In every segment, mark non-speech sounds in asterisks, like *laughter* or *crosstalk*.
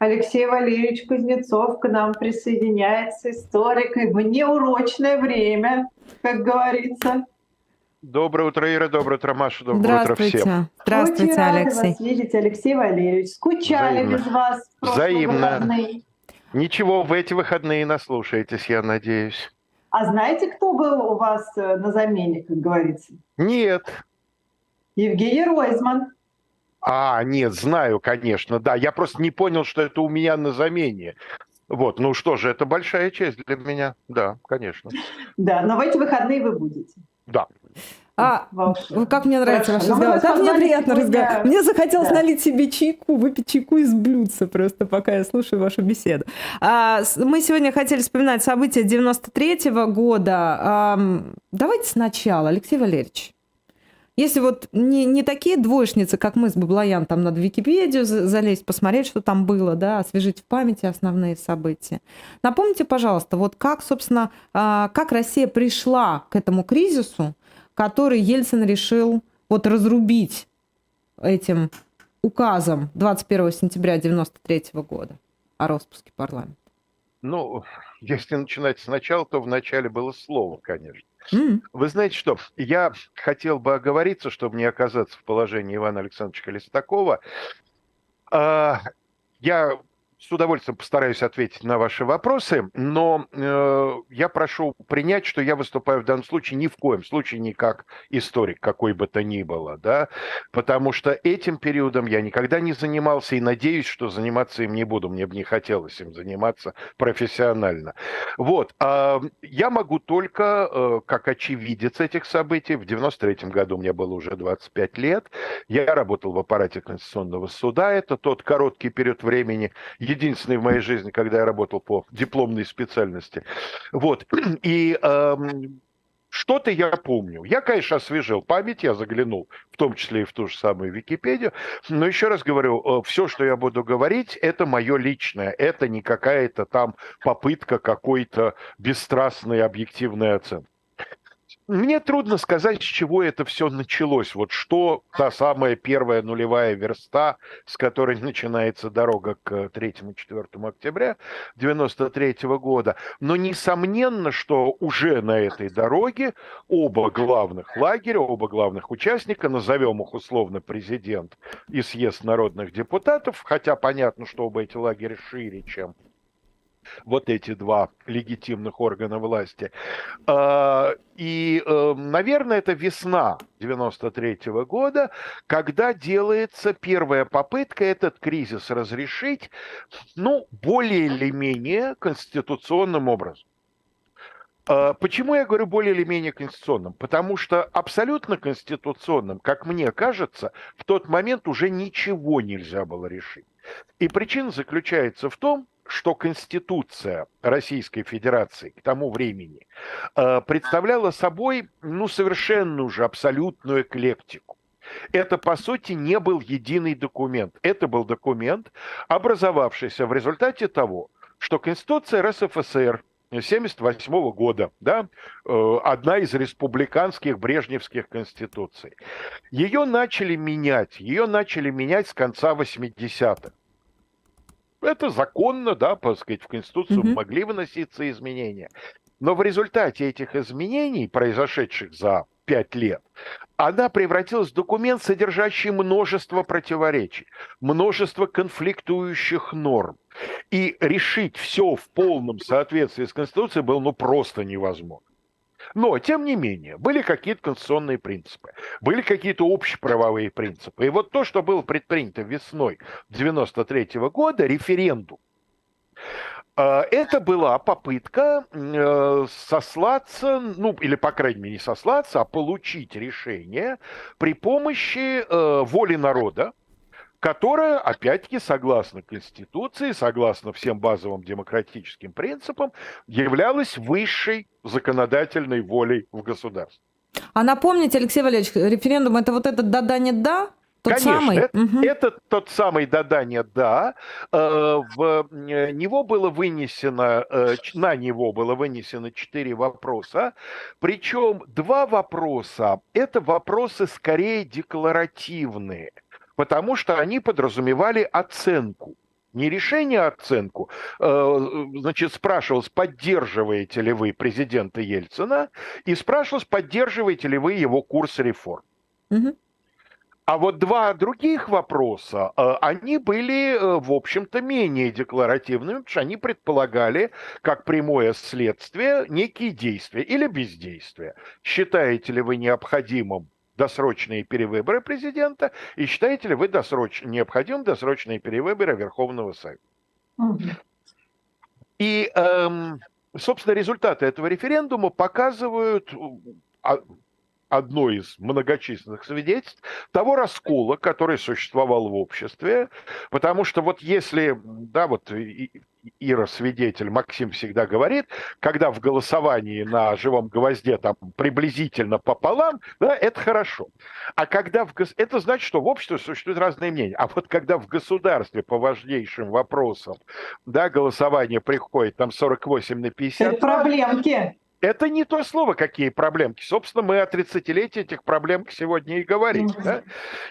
Алексей Валерьевич Кузнецов к нам присоединяется, историк, в неурочное время, как говорится. Доброе утро, Ира, доброе утро, Маша, доброе утро всем. Здравствуйте, Очень Алексей. вас видеть, Алексей Валерьевич. Скучали Взаимно. без вас Взаимно. Выходные. Ничего, в эти выходные наслушаетесь, я надеюсь. А знаете, кто был у вас э, на замене, как говорится? Нет. Евгений Ройзман. А, нет, знаю, конечно, да. Я просто не понял, что это у меня на замене. Вот, ну что же, это большая честь для меня, да, конечно. Да, но в эти выходные вы будете. Да. А, как мне нравится ваш разговор. Как мне приятно разговаривать. Мне захотелось да. налить себе чайку, выпить чайку из блюдца просто, пока я слушаю вашу беседу. А, мы сегодня хотели вспоминать события 93-го года. А, давайте сначала, Алексей Валерьевич. Если вот не, не такие двоечницы, как мы с Баблоян, там надо в Википедию залезть, посмотреть, что там было, да, освежить в памяти основные события. Напомните, пожалуйста, вот как, собственно, а, как Россия пришла к этому кризису, который Ельцин решил вот разрубить этим указом 21 сентября 1993 года о распуске парламента? Ну, если начинать сначала, то вначале было слово, конечно. Mm. Вы знаете что, я хотел бы оговориться, чтобы не оказаться в положении Ивана Александровича Листакова. А, я с удовольствием постараюсь ответить на ваши вопросы, но э, я прошу принять, что я выступаю в данном случае ни в коем случае не как историк, какой бы то ни было, да, потому что этим периодом я никогда не занимался и надеюсь, что заниматься им не буду, мне бы не хотелось им заниматься профессионально. Вот, э, я могу только, э, как очевидец этих событий, в 93 году мне было уже 25 лет, я работал в аппарате Конституционного суда, это тот короткий период времени, единственный в моей жизни, когда я работал по дипломной специальности. Вот. *clears throat* И эм, что-то я помню. Я, конечно, освежил память, я заглянул, в том числе и в ту же самую Википедию. Но еще раз говорю, э, все, что я буду говорить, это мое личное. Это не какая-то там попытка какой-то бесстрастной объективной оценки. Мне трудно сказать, с чего это все началось. Вот что та самая первая нулевая верста, с которой начинается дорога к 3-4 октября 93 года. Но несомненно, что уже на этой дороге оба главных лагеря, оба главных участника, назовем их условно президент и съезд народных депутатов, хотя понятно, что оба эти лагеря шире, чем вот эти два легитимных органа власти. А, и, э, наверное, это весна 93 -го года, когда делается первая попытка этот кризис разрешить, ну, более или менее конституционным образом. А, почему я говорю более или менее конституционным? Потому что абсолютно конституционным, как мне кажется, в тот момент уже ничего нельзя было решить. И причина заключается в том, что Конституция Российской Федерации к тому времени э, представляла собой ну, совершенно уже абсолютную эклектику. Это, по сути, не был единый документ. Это был документ, образовавшийся в результате того, что Конституция РСФСР 1978 года, да, э, одна из республиканских брежневских конституций. Ее начали менять, ее начали менять с конца 80-х. Это законно, да, так сказать, в Конституцию mm-hmm. могли выноситься изменения. Но в результате этих изменений, произошедших за пять лет, она превратилась в документ, содержащий множество противоречий, множество конфликтующих норм. И решить все в полном соответствии с Конституцией было ну просто невозможно. Но, тем не менее, были какие-то конституционные принципы, были какие-то общеправовые принципы. И вот то, что было предпринято весной 93 -го года, референдум, э, это была попытка э, сослаться, ну, или, по крайней мере, не сослаться, а получить решение при помощи э, воли народа, которая, опять-таки, согласно Конституции, согласно всем базовым демократическим принципам, являлась высшей законодательной волей в гособществе. А напомните, Алексей Валерьевич, референдум это вот этот да-да, нет да? Тот Конечно, самый? Это, угу. это тот самый да-да, нет да. Э, в э, него было вынесено, э, на него было вынесено четыре вопроса. Причем два вопроса – это вопросы скорее декларативные – потому что они подразумевали оценку не решение, а оценку, э, значит, спрашивалось, поддерживаете ли вы президента Ельцина, и спрашивалось, поддерживаете ли вы его курс реформ. Угу. А вот два других вопроса, э, они были, э, в общем-то, менее декларативными, потому что они предполагали, как прямое следствие, некие действия или бездействия. Считаете ли вы необходимым досрочные перевыборы президента. И считаете ли вы досроч... необходимым досрочные перевыборы Верховного Совета? И, эм, собственно, результаты этого референдума показывают а, одно из многочисленных свидетельств того раскола, который существовал в обществе, потому что вот если, да, вот Ира свидетель, Максим всегда говорит, когда в голосовании на живом гвозде там приблизительно пополам, да, это хорошо. А когда в гос... это значит, что в обществе существуют разные мнения. А вот когда в государстве по важнейшим вопросам, да, голосование приходит там 48 на 50. Это проблемки. Это не то слово, какие проблемки. Собственно, мы о 30-летии этих проблем сегодня и говорим. Да?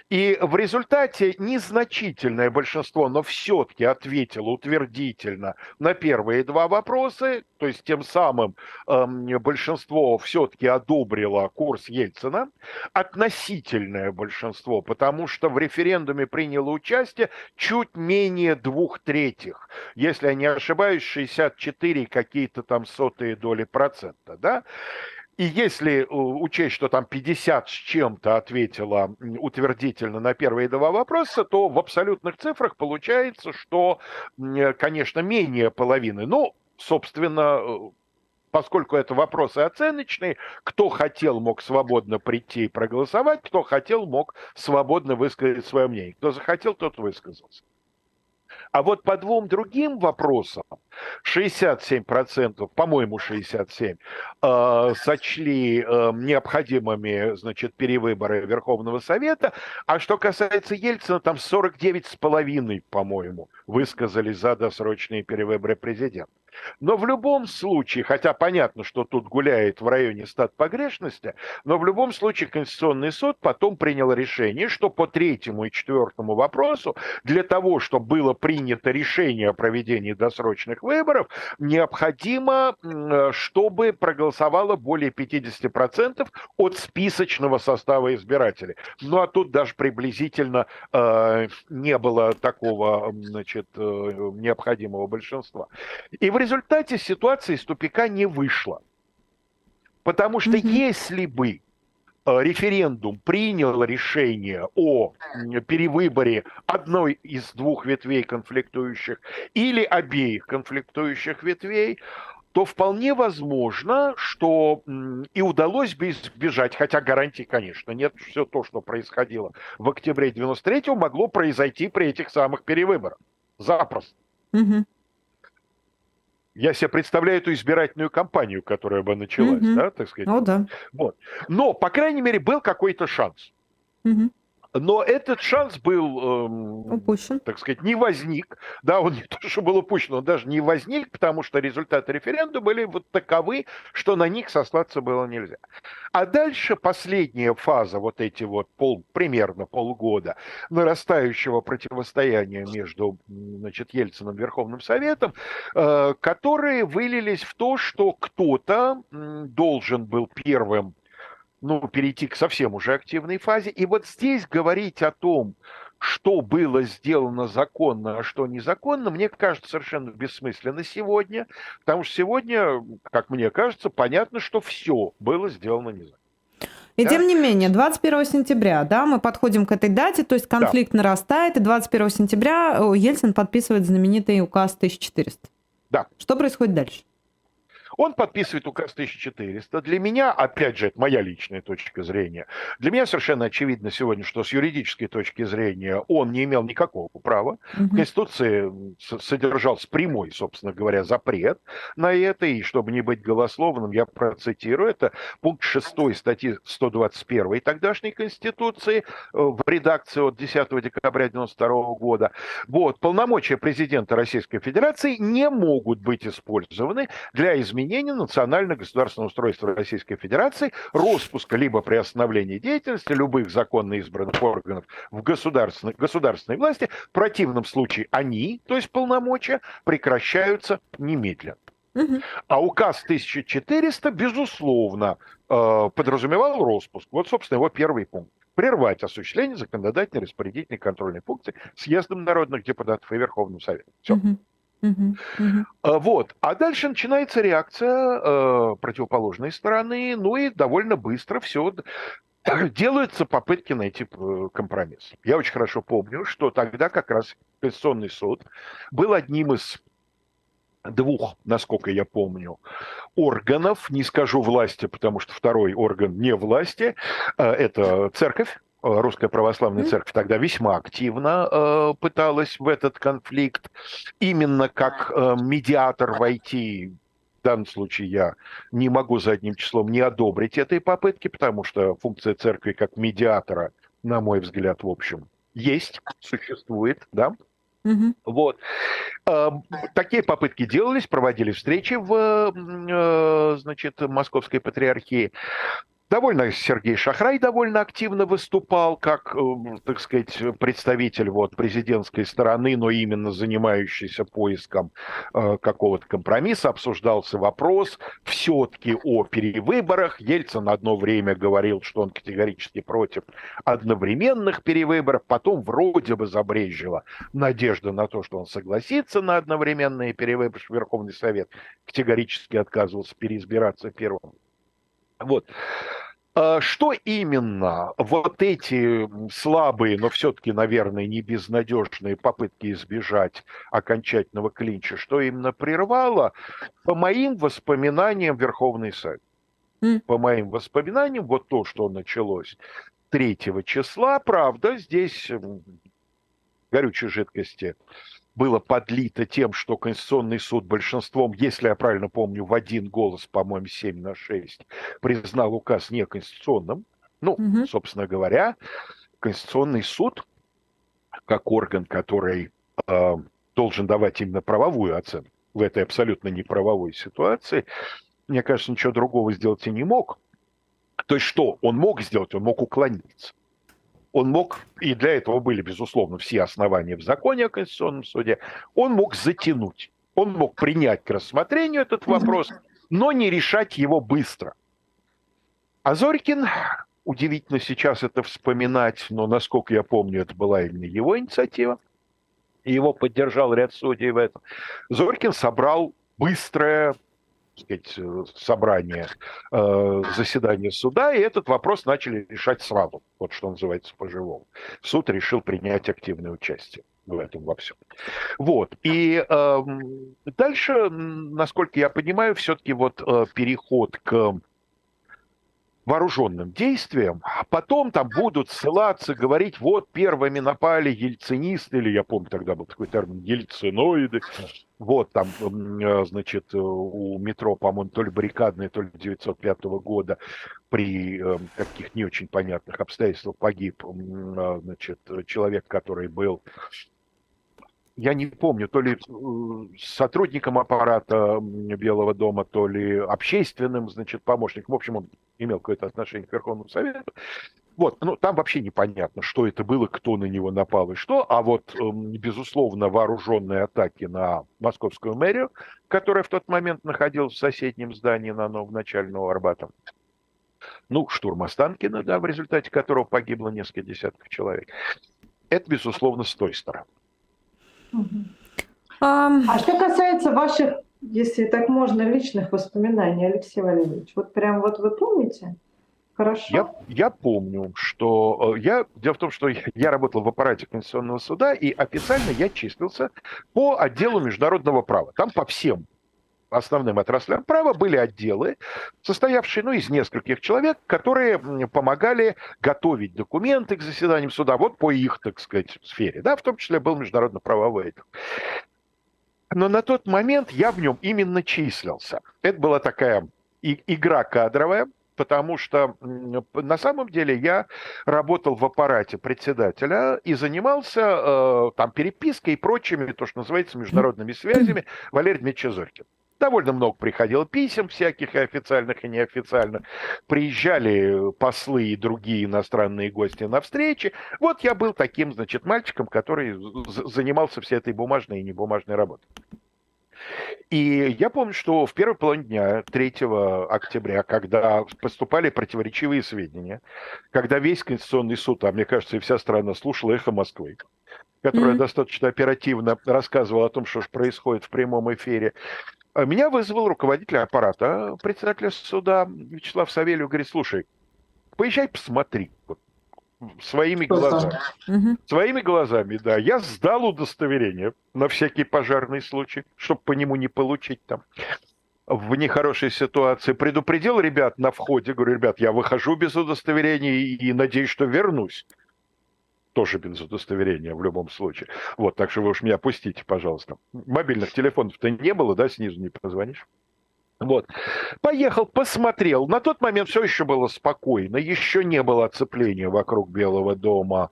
И в результате незначительное большинство, но все-таки ответило утвердительно на первые два вопроса, то есть тем самым э, большинство все-таки одобрило курс Ельцина, относительное большинство, потому что в референдуме приняло участие чуть менее двух третьих. Если я не ошибаюсь, 64 какие-то там сотые доли процента это, да? И если э, учесть, что там 50 с чем-то ответила утвердительно на первые два вопроса, то в абсолютных цифрах получается, что, конечно, менее половины. Ну, собственно, э, поскольку это вопросы оценочные, кто хотел, мог свободно прийти и проголосовать, кто хотел, мог свободно высказать свое мнение. Кто захотел, тот высказался. А вот по двум другим вопросам 67%, по-моему, 67%, э, сочли э, необходимыми, значит, перевыборы Верховного Совета, а что касается Ельцина, там 49,5%, по-моему, высказались за досрочные перевыборы президента. Но в любом случае, хотя понятно, что тут гуляет в районе стат погрешности, но в любом случае Конституционный суд потом принял решение, что по третьему и четвертому вопросу для того, чтобы было принято решение о проведении досрочных выборов, необходимо, чтобы проголосовало более 50% от списочного состава избирателей. Ну а тут даже приблизительно э, не было такого значит, э, необходимого большинства. И в результате ситуация из тупика не вышла. Потому что mm-hmm. если бы э, референдум принял решение о перевыборе одной из двух ветвей конфликтующих или обеих конфликтующих ветвей, то вполне возможно, что и удалось бы избежать, хотя гарантий, конечно, нет, все то, что происходило в октябре 93-го, могло произойти при этих самых перевыборах. Запросто. Угу я себе представляю эту избирательную кампанью, которая бы началась, mm-hmm. да, так сказать. О, да. Вот. Но, по крайней мере, был какой-то шанс. Mm-hmm. Но этот шанс был, эм, упущен. так сказать, не возник. Да, он не *laughs* то, что был упущен, он даже не возник, потому что результаты референдума были вот таковы, что на них сослаться было нельзя. А дальше последняя фаза, вот эти вот пол, примерно полгода нарастающего противостояния между значит, Ельцином и Верховным Советом, э, которые вылились в то, что кто-то должен был первым ну, перейти к совсем уже активной фазе. И вот здесь говорить о том, что было сделано законно, а что незаконно, мне кажется совершенно бессмысленно сегодня, потому что сегодня, как мне кажется, понятно, что все было сделано незаконно. И да? тем не менее, 21 сентября, да, мы подходим к этой дате, то есть конфликт да. нарастает, и 21 сентября Ельцин подписывает знаменитый указ 1400. Да. Что происходит дальше? Он подписывает указ 1400. Для меня, опять же, это моя личная точка зрения, для меня совершенно очевидно сегодня, что с юридической точки зрения он не имел никакого права. Угу. В Конституции содержался прямой, собственно говоря, запрет на это. И чтобы не быть голословным, я процитирую. Это пункт 6 статьи 121 тогдашней Конституции э, в редакции от 10 декабря 1992 года. Вот. Полномочия президента Российской Федерации не могут быть использованы для изменения изменения национально-государственного устройства Российской Федерации, распуска либо приостановления деятельности любых законно избранных органов в государственной, государственной власти. В противном случае они, то есть полномочия, прекращаются немедленно. А указ 1400, безусловно, э, подразумевал распуск. Вот, собственно, его первый пункт прервать осуществление законодательной, распорядительной, контрольной функции съездом народных депутатов и Верховным Советом. Все. Угу. Угу. Вот. А дальше начинается реакция э, противоположной стороны, ну и довольно быстро все *clears throat* делаются попытки найти э, компромисс. Я очень хорошо помню, что тогда как раз Конституционный суд был одним из двух, насколько я помню, органов, не скажу власти, потому что второй орган не власти, э, это церковь, Русская Православная Церковь тогда весьма активно э, пыталась в этот конфликт именно как э, медиатор войти. В данном случае я не могу задним числом не одобрить этой попытки, потому что функция церкви как медиатора, на мой взгляд, в общем, есть, существует, да. Угу. Вот. Такие попытки делались, проводили встречи в э, значит, Московской патриархии. Довольно Сергей Шахрай довольно активно выступал как, э, так сказать, представитель вот президентской стороны, но именно занимающийся поиском э, какого-то компромисса. Обсуждался вопрос все-таки о перевыборах. Ельцин одно время говорил, что он категорически против одновременных перевыборов. Потом вроде бы забрежила надежда на то, что он согласится на одновременные перевыборы. Верховный Совет категорически отказывался переизбираться первым вот. А что именно вот эти слабые, но все-таки, наверное, не безнадежные попытки избежать окончательного клинча, что именно прервало, по моим воспоминаниям, Верховный Совет. Mm. По моим воспоминаниям, вот то, что началось 3 числа, правда, здесь горючей жидкости было подлито тем, что Конституционный суд большинством, если я правильно помню, в один голос, по-моему, 7 на 6, признал указ неконституционным. Ну, угу. собственно говоря, Конституционный суд, как орган, который э, должен давать именно правовую оценку в этой абсолютно неправовой ситуации, мне кажется, ничего другого сделать и не мог. То есть что он мог сделать? Он мог уклониться он мог, и для этого были, безусловно, все основания в законе о Конституционном суде, он мог затянуть, он мог принять к рассмотрению этот вопрос, но не решать его быстро. А Зорькин, удивительно сейчас это вспоминать, но, насколько я помню, это была именно его инициатива, и его поддержал ряд судей в этом. Зорькин собрал быстрое сказать, э, собрание, э, заседание суда, и этот вопрос начали решать сразу, вот что называется по-живому. Суд решил принять активное участие в этом во всем. Вот. И э, дальше, насколько я понимаю, все-таки вот э, переход к вооруженным действиям, а потом там будут ссылаться, говорить, вот первыми напали ельцинисты, или я помню, тогда был такой термин, ельциноиды, вот там, э, значит, у метро, по-моему, то ли баррикадное, то ли 905 года при э, каких не очень понятных обстоятельствах погиб, э, значит, человек, который был я не помню, то ли э, сотрудником аппарата Белого дома, то ли общественным, значит, помощником. В общем, он имел какое-то отношение к Верховному Совету. Вот, ну, там вообще непонятно, что это было, кто на него напал и что. А вот, эм, безусловно, вооруженные атаки на московскую мэрию, которая в тот момент находилась в соседнем здании на Новом начального Арбата. Ну, штурм Останкина, да, в результате которого погибло несколько десятков человек. Это, безусловно, с той стороны. А что касается ваших, если так можно, личных воспоминаний, Алексей Валерьевич, вот прям вот вы помните? Хорошо. Я, я помню, что э, я... Дело в том, что я работал в аппарате Конституционного суда, и официально я числился по отделу международного права. Там по всем основным отраслям права были отделы, состоявшие ну, из нескольких человек, которые помогали готовить документы к заседаниям суда вот по их, так сказать, сфере. Да, в том числе был международно-правовой. Но на тот момент я в нем именно числился. Это была такая игра кадровая, потому что на самом деле я работал в аппарате председателя и занимался э, там перепиской и прочими, то, что называется, международными связями Валерий Дмитриевич Зорькин. Довольно много приходило писем всяких, и официальных, и неофициальных. Приезжали послы и другие иностранные гости на встречи. Вот я был таким, значит, мальчиком, который занимался всей этой бумажной и небумажной работой. И я помню, что в первой половине дня, 3 октября, когда поступали противоречивые сведения, когда весь Конституционный суд, а мне кажется, и вся страна слушала «Эхо Москвы», которая mm-hmm. достаточно оперативно рассказывала о том, что же происходит в прямом эфире, меня вызвал руководитель аппарата, председателя суда Вячеслав Савельев, говорит, слушай, поезжай посмотри, вот, своими глазами. Угу. Своими глазами, да. Я сдал удостоверение на всякий пожарный случай, чтобы по нему не получить там в нехорошей ситуации. Предупредил ребят на входе, говорю, ребят, я выхожу без удостоверения и, и надеюсь, что вернусь. Тоже без удостоверения в любом случае. Вот, так что вы уж меня пустите, пожалуйста. Мобильных телефонов-то не было, да, снизу не позвонишь. Вот. Поехал, посмотрел. На тот момент все еще было спокойно, еще не было оцепления вокруг Белого дома,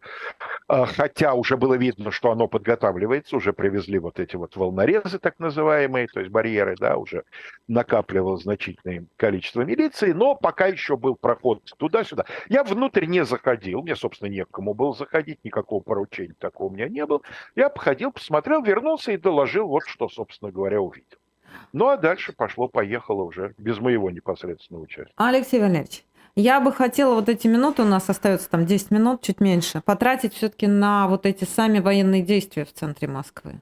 хотя уже было видно, что оно подготавливается, уже привезли вот эти вот волнорезы так называемые, то есть барьеры, да, уже накапливал значительное количество милиции, но пока еще был проход туда-сюда. Я внутрь не заходил, мне, собственно, некому было заходить, никакого поручения такого у меня не было. Я походил, посмотрел, вернулся и доложил вот что, собственно говоря, увидел. Ну, а дальше пошло-поехало уже, без моего непосредственного участия. Алексей Валерьевич, я бы хотела вот эти минуты, у нас остается там 10 минут, чуть меньше, потратить все-таки на вот эти сами военные действия в центре Москвы.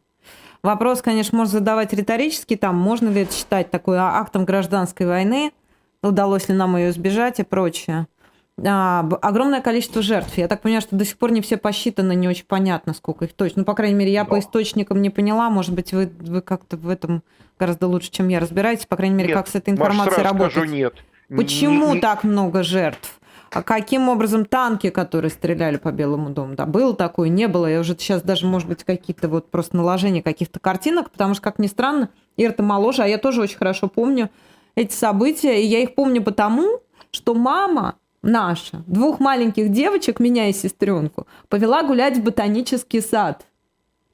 Вопрос, конечно, можно задавать риторически, там, можно ли это считать такой актом гражданской войны, удалось ли нам ее избежать и прочее а, огромное количество жертв. Я так понимаю, что до сих пор не все посчитаны, не очень понятно, сколько их точно. Ну, по крайней мере, я Но. по источникам не поняла. Может быть, вы, вы как-то в этом гораздо лучше, чем я, разбираетесь. По крайней мере, нет, как с этой информацией работать. Скажу, нет. Почему так много жертв? А каким образом танки, которые стреляли по Белому дому, да, было такое, не было. Я уже сейчас даже, может быть, какие-то вот просто наложения каких-то картинок, потому что, как ни странно, Ира-то моложе, а я тоже очень хорошо помню эти события, и я их помню потому, что мама наша, двух маленьких девочек, меня и сестренку, повела гулять в ботанический сад.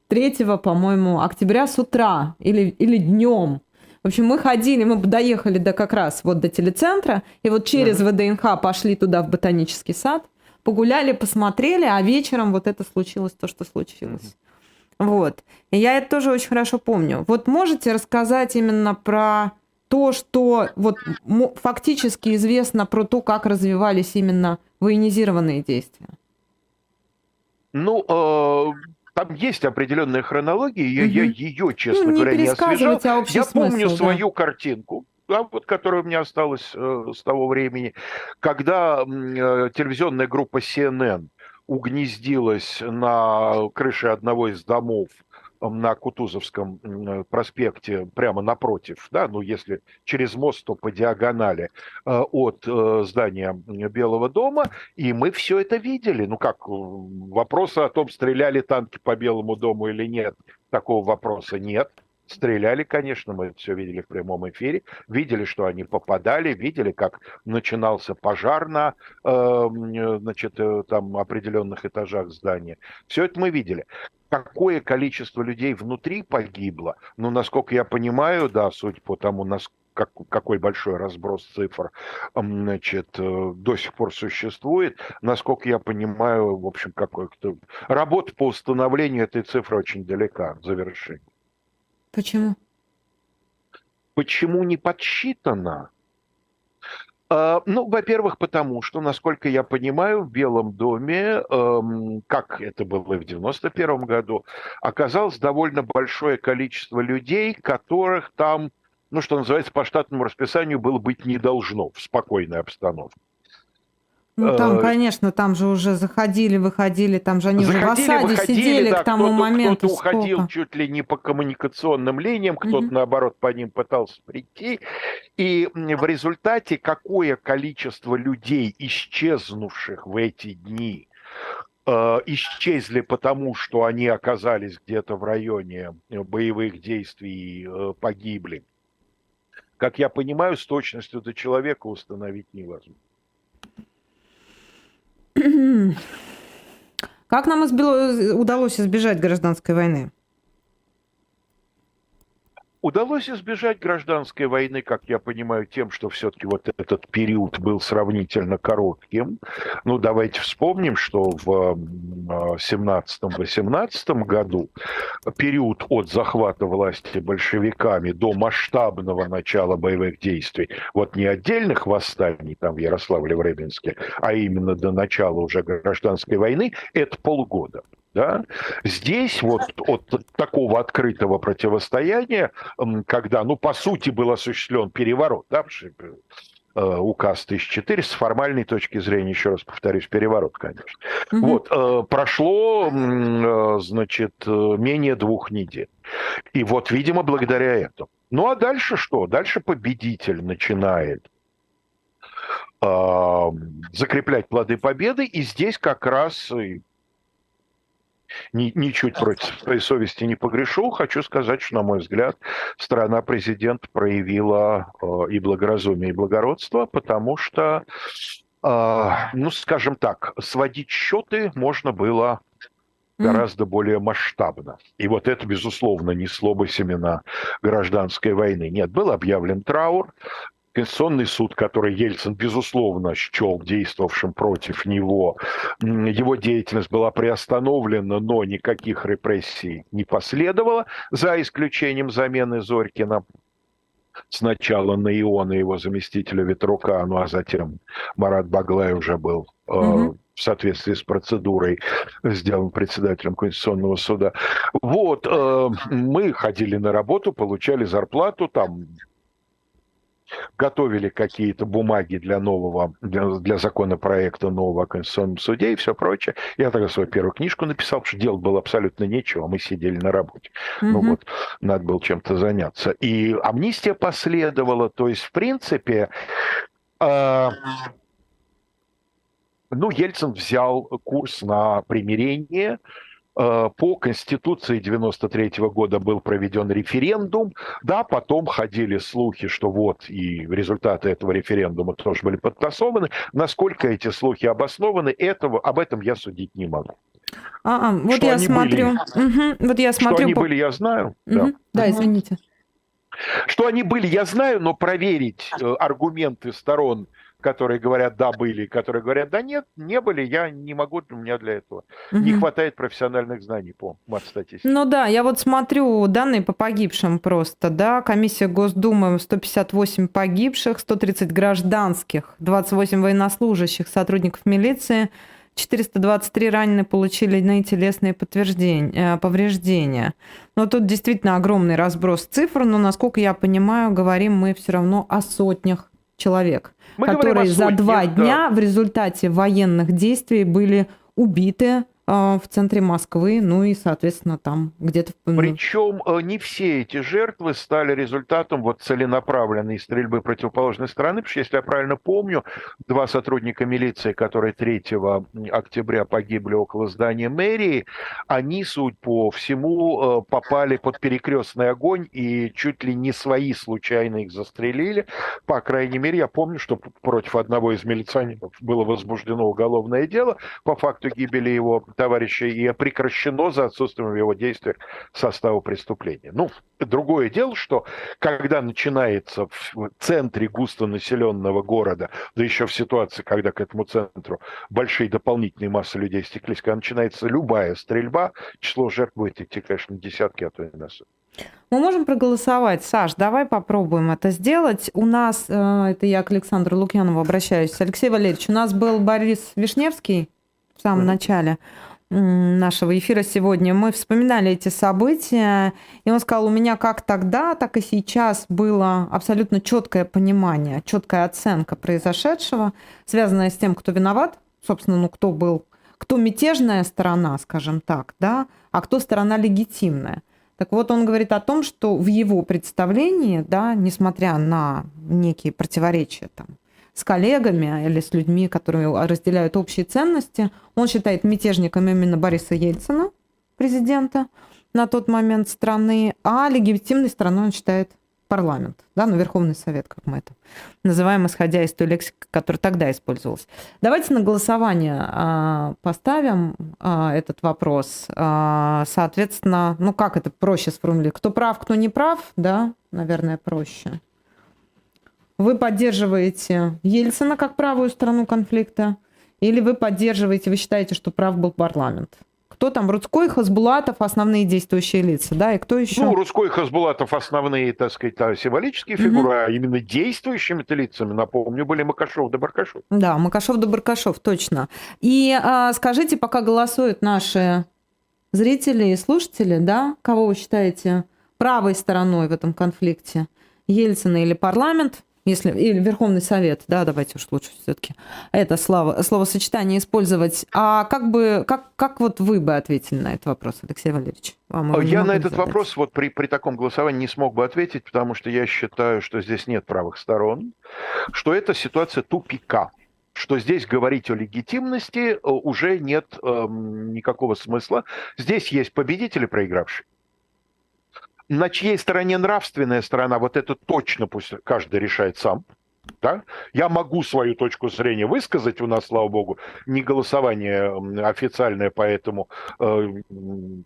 3, по-моему, октября с утра или, или днем. В общем, мы ходили, мы доехали до как раз вот до телецентра, и вот через uh-huh. ВДНХ пошли туда в ботанический сад, погуляли, посмотрели, а вечером вот это случилось, то, что случилось. Uh-huh. Вот. И я это тоже очень хорошо помню. Вот можете рассказать именно про то, что вот фактически известно про то, как развивались именно военизированные действия? Ну, э, там есть определенная хронология, я, угу. я ее, честно ну, не говоря, не освежал. А я помню смысл, свою да. картинку, да, вот, которая у меня осталась э, с того времени, когда э, телевизионная группа CNN угнездилась на крыше одного из домов на Кутузовском э, проспекте, прямо напротив, да, ну, если через мост, то по диагонали э, от э, здания Белого дома, и мы все это видели. Ну, как, вопроса о том, стреляли танки по Белому дому или нет, такого вопроса нет. Стреляли, конечно, мы все видели в прямом эфире, видели, что они попадали, видели, как начинался пожар на значит, там определенных этажах здания. Все это мы видели какое количество людей внутри погибло, ну, насколько я понимаю, да, судя по тому, насколько как, какой большой разброс цифр значит, э, до сих пор существует. Насколько я понимаю, в общем, какой-то работа по установлению этой цифры очень далека от завершения. Почему? Почему не подсчитано? А, ну, во-первых, потому что, насколько я понимаю, в Белом доме, эм, как это было в 91 году, оказалось довольно большое количество людей, которых там, ну, что называется, по штатному расписанию было быть не должно в спокойной обстановке. Ну, там, э, конечно, там же уже заходили, выходили, там же они заходили, уже в осаде выходили, сидели да, к тому кто-то, моменту. Кто-то уходил чуть ли не по коммуникационным линиям, кто-то, mm наоборот, по ним пытался прийти. И в результате какое количество людей, исчезнувших в эти дни, э, исчезли потому, что они оказались где-то в районе боевых действий и э, погибли. Как я понимаю, с точностью до человека установить невозможно. Как нам избило, удалось избежать гражданской войны? Удалось избежать гражданской войны, как я понимаю, тем, что все-таки вот этот период был сравнительно коротким. Ну, давайте вспомним, что в 17-18 году период от захвата власти большевиками до масштабного начала боевых действий, вот не отдельных восстаний там в Ярославле, в Рыбинске, а именно до начала уже гражданской войны, это полгода. Да? Здесь вот от такого открытого противостояния, когда, ну, по сути, был осуществлен переворот, да, э, указ 1400 с формальной точки зрения, еще раз повторюсь, переворот, конечно. Угу. Вот, э, прошло, э, значит, менее двух недель. И вот, видимо, благодаря этому. Ну, а дальше что? Дальше победитель начинает закреплять плоды победы, и здесь как раз ни, ничуть против своей совести не погрешу. Хочу сказать, что, на мой взгляд, страна-президент проявила э, и благоразумие, и благородство, потому что, э, ну, скажем так, сводить счеты можно было гораздо более масштабно. И вот это, безусловно, несло бы семена гражданской войны. Нет, был объявлен траур, Конституционный суд, который Ельцин, безусловно, счел действовавшим против него, его деятельность была приостановлена, но никаких репрессий не последовало, за исключением замены Зорькина. Сначала на Иона, его заместителя Ветрука, ну а затем Марат Баглай уже был э, в соответствии с процедурой сделан председателем Конституционного суда. Вот, э, мы ходили на работу, получали зарплату, там готовили какие-то бумаги для нового, для, для законопроекта нового о Конституционном суде и все прочее. Я тогда свою первую книжку написал, потому что делать было абсолютно нечего, мы сидели на работе. Mm-hmm. Ну вот, надо было чем-то заняться. И амнистия последовала, то есть, в принципе, э, ну, Ельцин взял курс на примирение, Э, по Конституции 93 года был проведен референдум, да, потом ходили слухи, что вот и результаты этого референдума тоже были подтасованы. Насколько эти слухи обоснованы, этого, об этом я судить не могу. А, а вот что я смотрю. Были, угу, вот я смотрю. Что они по... были, я знаю. Угу. Да. да, извините. Что они были, я знаю, но проверить э, аргументы сторон которые говорят «да, были», которые говорят «да, нет, не были», я не могу, у меня для этого угу. не хватает профессиональных знаний по матстатистике. Ну да, я вот смотрю данные по погибшим просто, да, комиссия Госдумы 158 погибших, 130 гражданских, 28 военнослужащих, сотрудников милиции, 423 раненые получили иные телесные подтверждения, э, повреждения. Но тут действительно огромный разброс цифр, но, насколько я понимаю, говорим мы все равно о сотнях человек. Мы которые за два дня да. в результате военных действий были убиты в центре Москвы, ну и, соответственно, там где-то... Причем э, не все эти жертвы стали результатом вот целенаправленной стрельбы противоположной стороны, потому что, если я правильно помню, два сотрудника милиции, которые 3 октября погибли около здания мэрии, они, суть по всему, э, попали под перекрестный огонь и чуть ли не свои случайно их застрелили. По крайней мере, я помню, что против одного из милиционеров было возбуждено уголовное дело по факту гибели его товарища и прекращено за отсутствием в его действиях состава преступления. Ну, другое дело, что когда начинается в центре густонаселенного города, да еще в ситуации, когда к этому центру большие дополнительные массы людей стеклись, когда начинается любая стрельба, число жертв будет идти, конечно, десятки, а то и на сотни. Мы можем проголосовать. Саш, давай попробуем это сделать. У нас, э, это я к Александру Лукьянову обращаюсь. Алексей Валерьевич, у нас был Борис Вишневский в самом начале нашего эфира сегодня, мы вспоминали эти события, и он сказал, у меня как тогда, так и сейчас было абсолютно четкое понимание, четкая оценка произошедшего, связанная с тем, кто виноват, собственно, ну, кто был, кто мятежная сторона, скажем так, да, а кто сторона легитимная. Так вот, он говорит о том, что в его представлении, да, несмотря на некие противоречия там, с коллегами или с людьми, которые разделяют общие ценности. Он считает мятежником именно Бориса Ельцина, президента на тот момент страны, а легитимной страной он считает парламент, да, ну, Верховный Совет, как мы это называем, исходя из той лексики, которая тогда использовалась. Давайте на голосование а, поставим а, этот вопрос. А, соответственно, ну, как это проще сформулировать? Кто прав, кто не прав, да, наверное, проще. Вы поддерживаете Ельцина как правую сторону конфликта, или вы поддерживаете, вы считаете, что прав был парламент? Кто там? Рудской, Хасбулатов, основные действующие лица, да, и кто еще? Ну, Рудской Хасбулатов основные, так сказать, символические фигуры, угу. а именно действующими лицами, напомню, были Макашов да Баркашов. Да, Макашов да Баркашов, точно. И а, скажите, пока голосуют наши зрители и слушатели, да, кого вы считаете правой стороной в этом конфликте? Ельцина или парламент? Если или Верховный Совет, да, давайте уж лучше все-таки это слово, словосочетание использовать. А как бы, как, как вот вы бы ответили на этот вопрос, Алексей Валерьевич? Вам я на этот задать. вопрос вот при, при таком голосовании не смог бы ответить, потому что я считаю, что здесь нет правых сторон, что это ситуация тупика что здесь говорить о легитимности э, уже нет э, никакого смысла. Здесь есть победители, проигравшие на чьей стороне нравственная сторона, вот это точно пусть каждый решает сам. Да? Я могу свою точку зрения высказать, у нас, слава богу, не голосование официальное, поэтому э,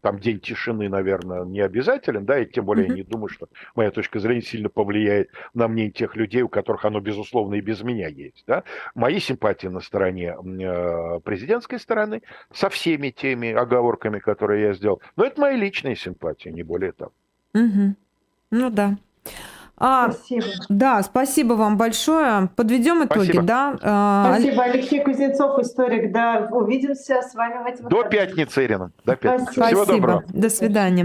там день тишины, наверное, не обязателен, да, и тем более mm-hmm. я не думаю, что моя точка зрения сильно повлияет на мнение тех людей, у которых оно, безусловно, и без меня есть. Да? Мои симпатии на стороне э, президентской стороны, со всеми теми оговорками, которые я сделал, но это мои личные симпатии, не более того. Угу. Ну да. А, спасибо. Да, спасибо вам большое. Подведем итоги, спасибо. да? А, спасибо, Алексей Кузнецов, историк. Да, увидимся с вами в этом. До пятницы, Ирина. До пятницы. Спасибо. Всего доброго. До свидания.